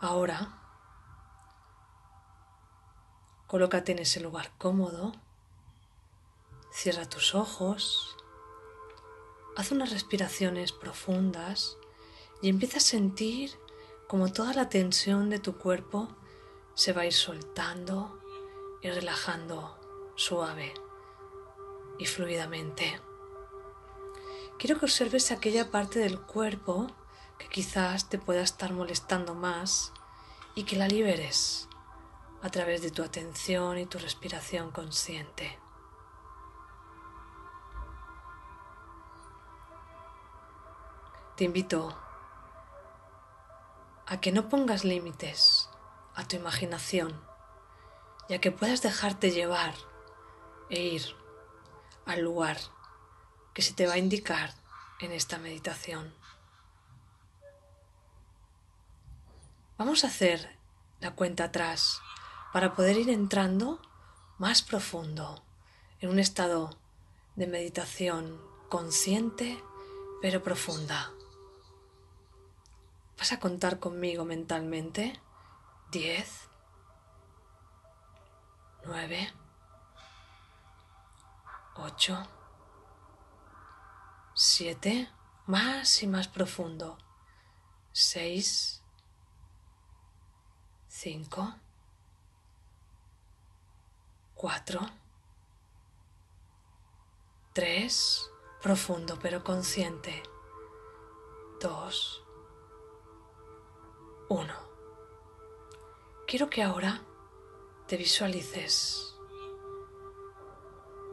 Ahora, colócate en ese lugar cómodo, cierra tus ojos, haz unas respiraciones profundas y empieza a sentir como toda la tensión de tu cuerpo se va a ir soltando y relajando suave y fluidamente. Quiero que observes aquella parte del cuerpo que quizás te pueda estar molestando más y que la liberes a través de tu atención y tu respiración consciente. Te invito a que no pongas límites a tu imaginación y a que puedas dejarte llevar e ir al lugar que se te va a indicar en esta meditación. Vamos a hacer la cuenta atrás para poder ir entrando más profundo en un estado de meditación consciente pero profunda. Vas a contar conmigo mentalmente. Diez, nueve, ocho, siete, más y más profundo. Seis, cinco, cuatro, tres, profundo pero consciente. Dos, uno. Quiero que ahora te visualices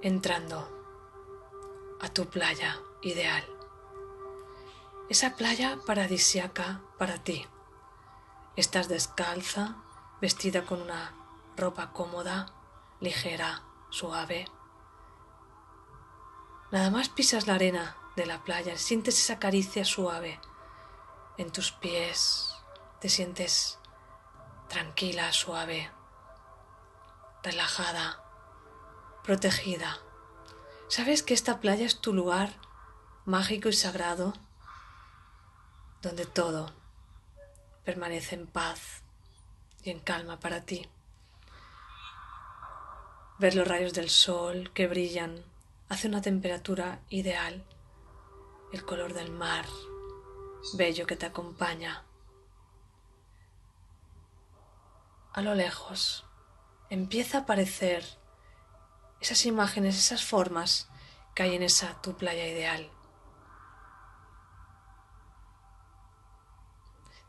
entrando a tu playa ideal. Esa playa paradisiaca para ti. Estás descalza, vestida con una ropa cómoda, ligera, suave. Nada más pisas la arena de la playa, sientes esa caricia suave en tus pies, te sientes tranquila, suave, relajada, protegida. ¿Sabes que esta playa es tu lugar mágico y sagrado donde todo permanece en paz y en calma para ti? Ver los rayos del sol que brillan hace una temperatura ideal, el color del mar bello que te acompaña a lo lejos empieza a aparecer esas imágenes, esas formas que hay en esa tu playa ideal.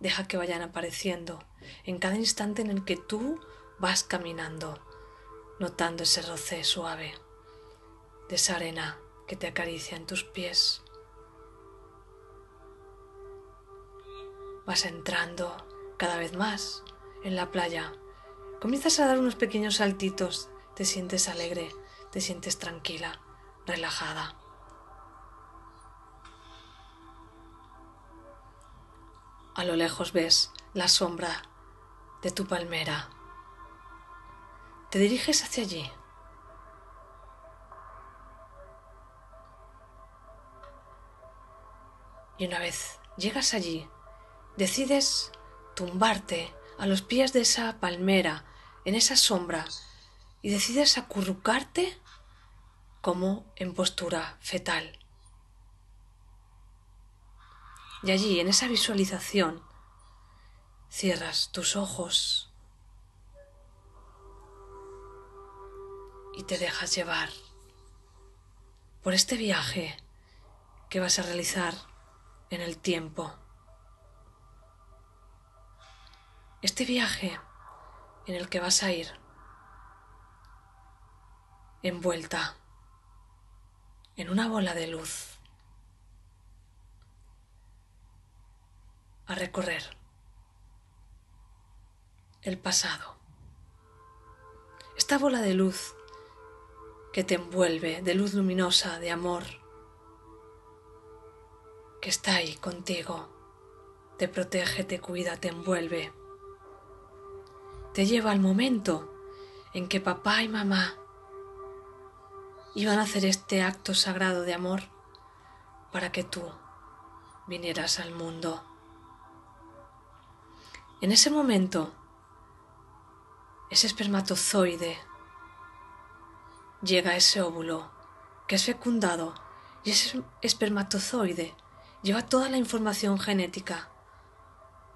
Deja que vayan apareciendo en cada instante en el que tú vas caminando, notando ese roce suave de esa arena que te acaricia en tus pies. Vas entrando cada vez más en la playa. Comienzas a dar unos pequeños saltitos, te sientes alegre, te sientes tranquila, relajada. A lo lejos ves la sombra de tu palmera. Te diriges hacia allí. Y una vez llegas allí, decides tumbarte a los pies de esa palmera, en esa sombra, y decides acurrucarte como en postura fetal. Y allí, en esa visualización, cierras tus ojos y te dejas llevar por este viaje que vas a realizar en el tiempo. este viaje en el que vas a ir envuelta en una bola de luz a recorrer el pasado. Esta bola de luz que te envuelve, de luz luminosa, de amor, que está ahí contigo, te protege, te cuida, te envuelve te lleva al momento en que papá y mamá iban a hacer este acto sagrado de amor para que tú vinieras al mundo. En ese momento, ese espermatozoide llega a ese óvulo que es fecundado y ese espermatozoide lleva toda la información genética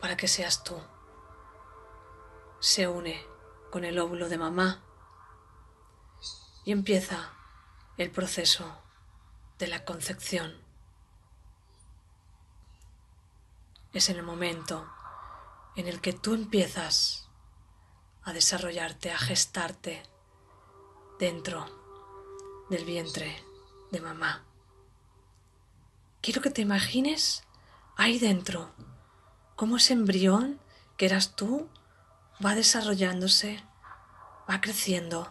para que seas tú. Se une con el óvulo de mamá y empieza el proceso de la concepción. Es en el momento en el que tú empiezas a desarrollarte, a gestarte dentro del vientre de mamá. Quiero que te imagines ahí dentro, cómo ese embrión que eras tú va desarrollándose, va creciendo.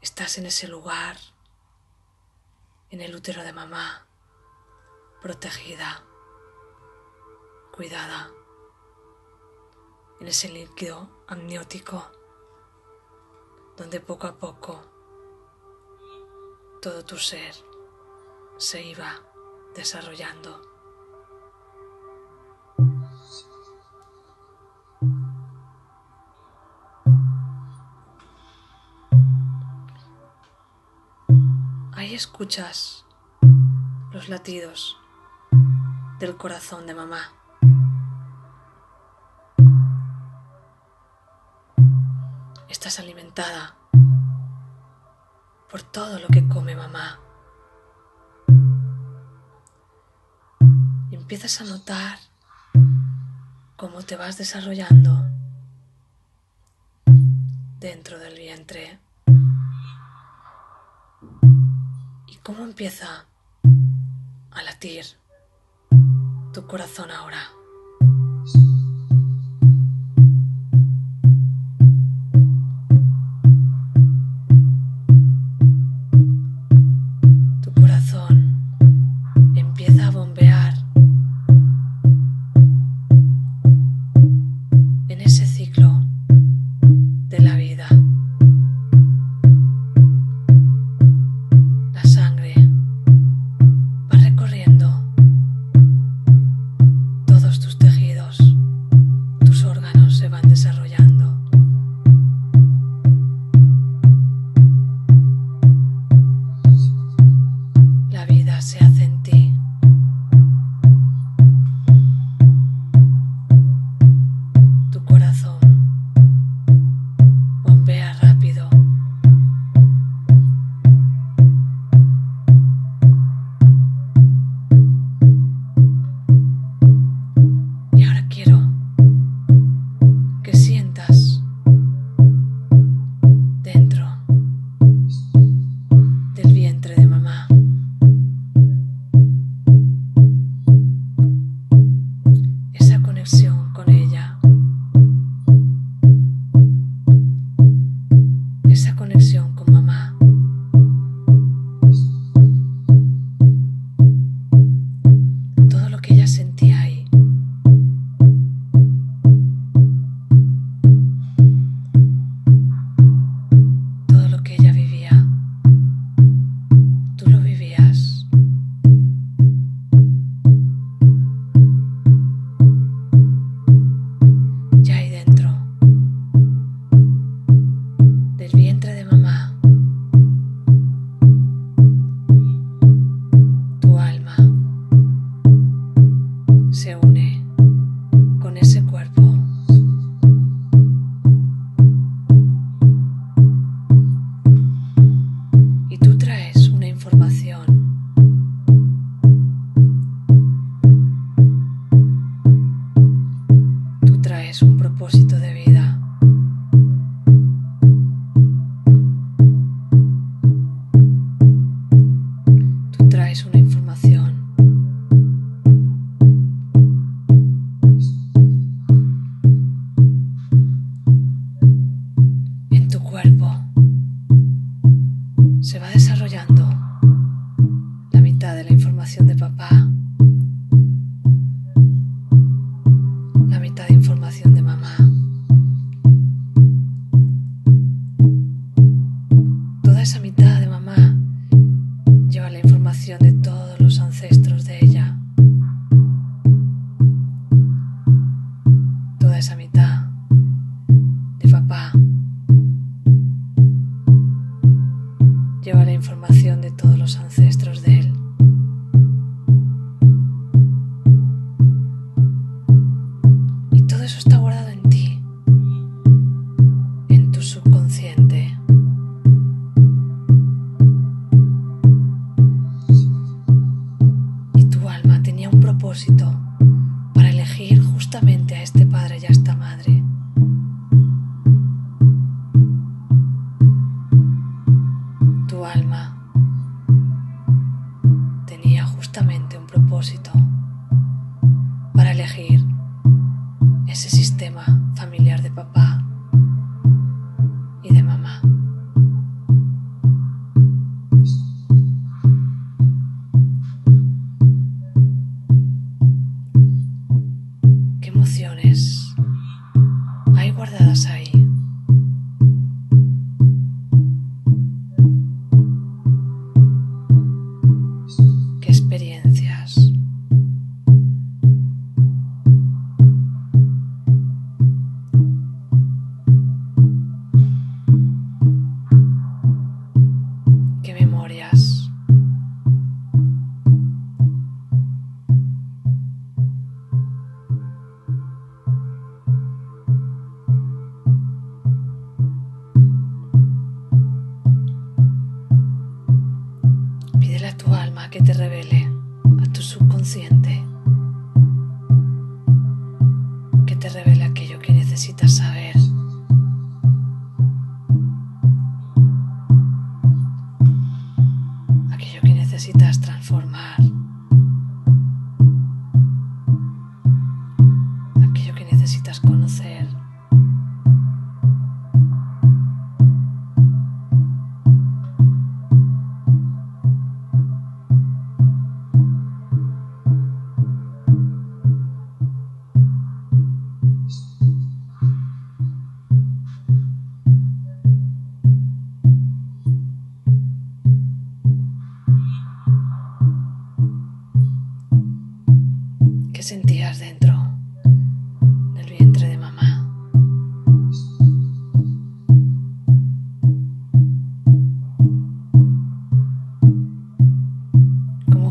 Estás en ese lugar, en el útero de mamá, protegida, cuidada, en ese líquido amniótico, donde poco a poco todo tu ser se iba desarrollando. Ahí escuchas los latidos del corazón de mamá. Alimentada por todo lo que come mamá. Y empiezas a notar cómo te vas desarrollando dentro del vientre y cómo empieza a latir tu corazón ahora. propósito de vida. información de todos los ancestros de él.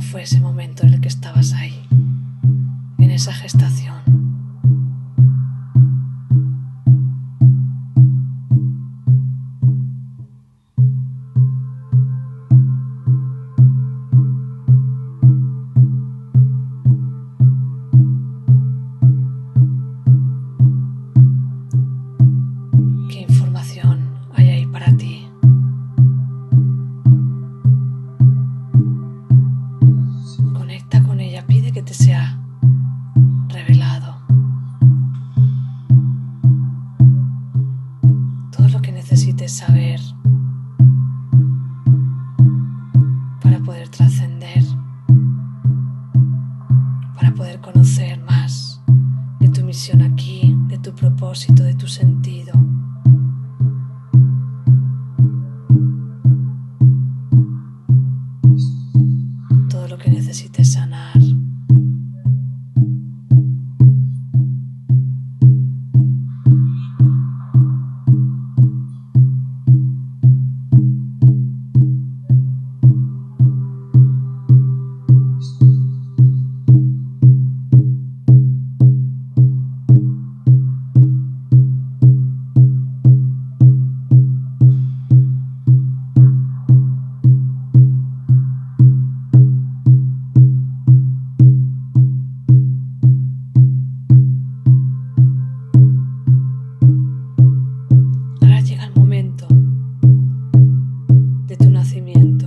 fue ese momento en el que estabas ahí, en esa gestación. propósito, de tu sentido. de tu nacimiento.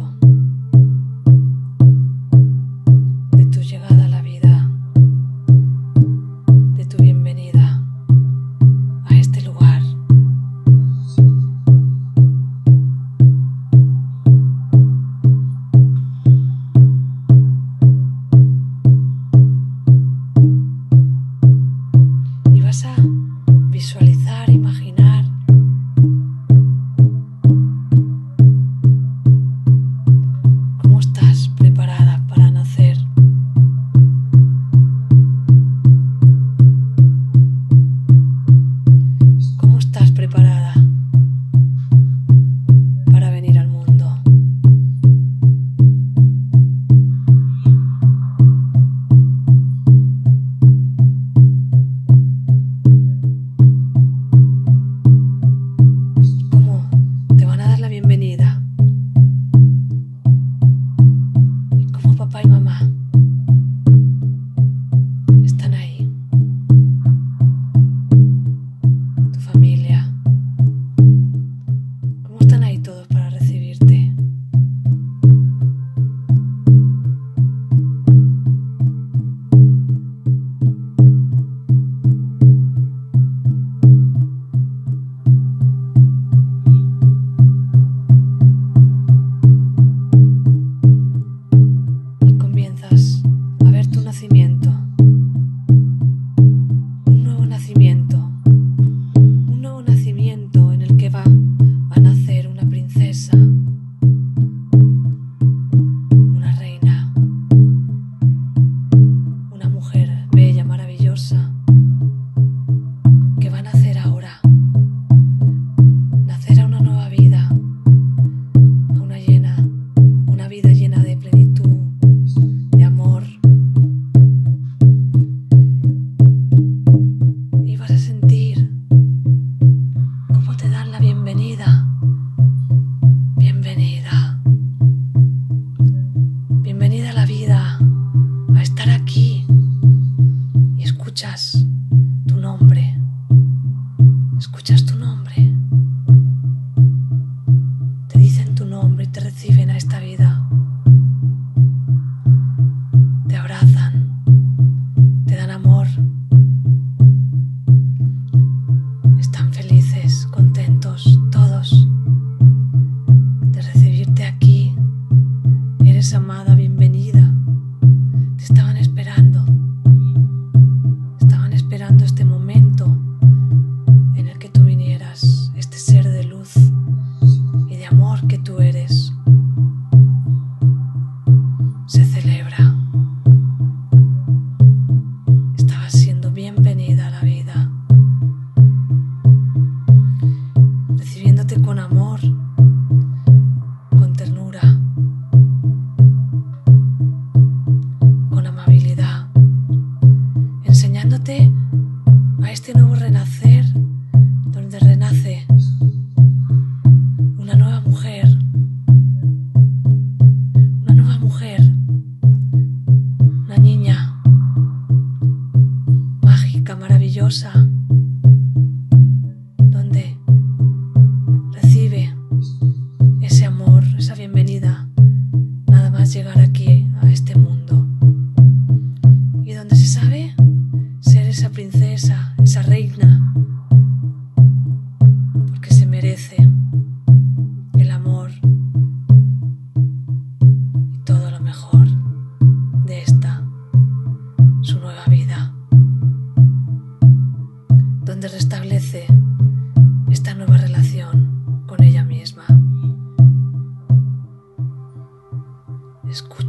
este no borre.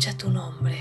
escucha tu nombre.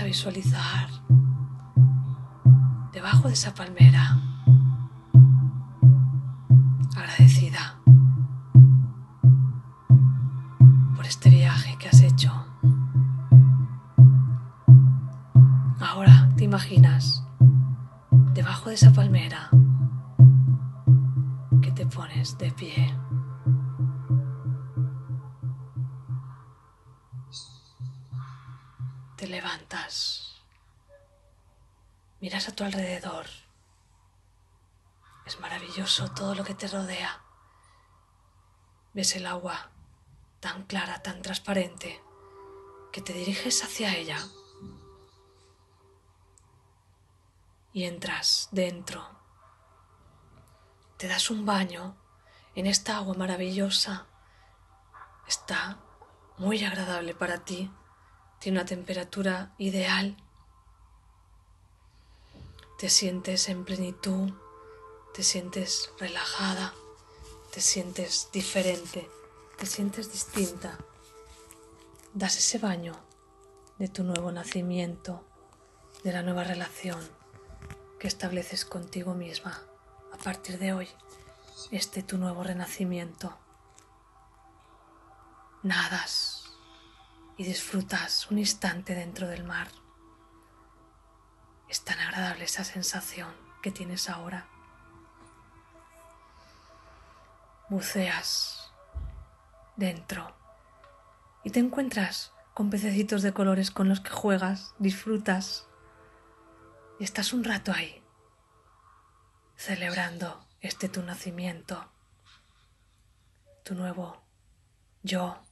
a visualizar debajo de esa palmera. Te rodea. Ves el agua tan clara, tan transparente, que te diriges hacia ella y entras dentro. Te das un baño en esta agua maravillosa. Está muy agradable para ti. Tiene una temperatura ideal. Te sientes en plenitud, te sientes relajada, te sientes diferente te sientes distinta, das ese baño de tu nuevo nacimiento, de la nueva relación que estableces contigo misma a partir de hoy, este tu nuevo renacimiento. Nadas y disfrutas un instante dentro del mar. Es tan agradable esa sensación que tienes ahora. Buceas dentro. Y te encuentras con pececitos de colores con los que juegas, disfrutas. Y estás un rato ahí, celebrando este tu nacimiento, tu nuevo yo,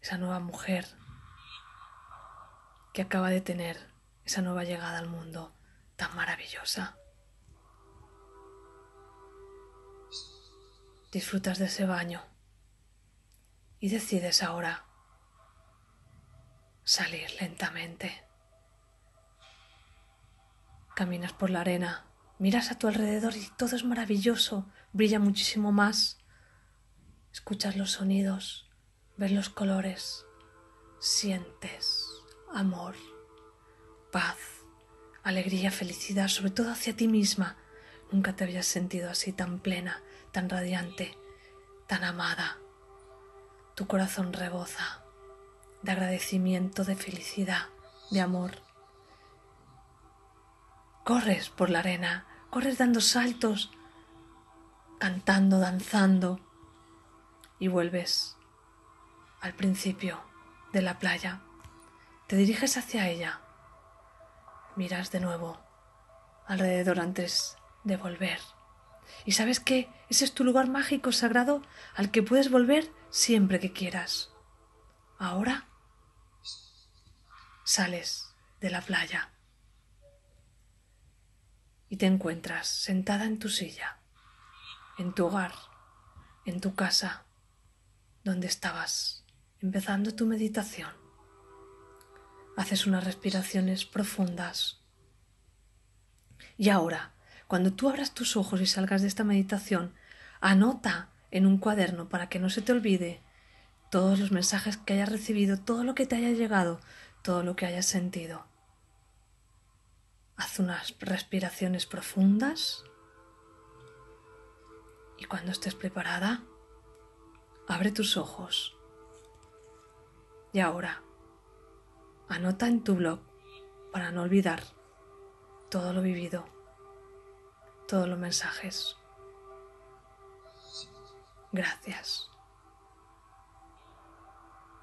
esa nueva mujer que acaba de tener esa nueva llegada al mundo tan maravillosa. Disfrutas de ese baño y decides ahora salir lentamente. Caminas por la arena, miras a tu alrededor y todo es maravilloso, brilla muchísimo más. Escuchas los sonidos, ves los colores, sientes amor, paz, alegría, felicidad, sobre todo hacia ti misma. Nunca te habías sentido así tan plena, tan radiante, tan amada. Tu corazón reboza de agradecimiento, de felicidad, de amor. Corres por la arena, corres dando saltos, cantando, danzando y vuelves al principio de la playa. Te diriges hacia ella, miras de nuevo alrededor antes de volver y sabes que ese es tu lugar mágico sagrado al que puedes volver siempre que quieras. Ahora sales de la playa y te encuentras sentada en tu silla, en tu hogar, en tu casa, donde estabas empezando tu meditación. Haces unas respiraciones profundas. Y ahora cuando tú abras tus ojos y salgas de esta meditación, anota en un cuaderno para que no se te olvide todos los mensajes que hayas recibido, todo lo que te haya llegado, todo lo que hayas sentido. Haz unas respiraciones profundas y cuando estés preparada, abre tus ojos. Y ahora, anota en tu blog para no olvidar todo lo vivido todos los mensajes. Gracias.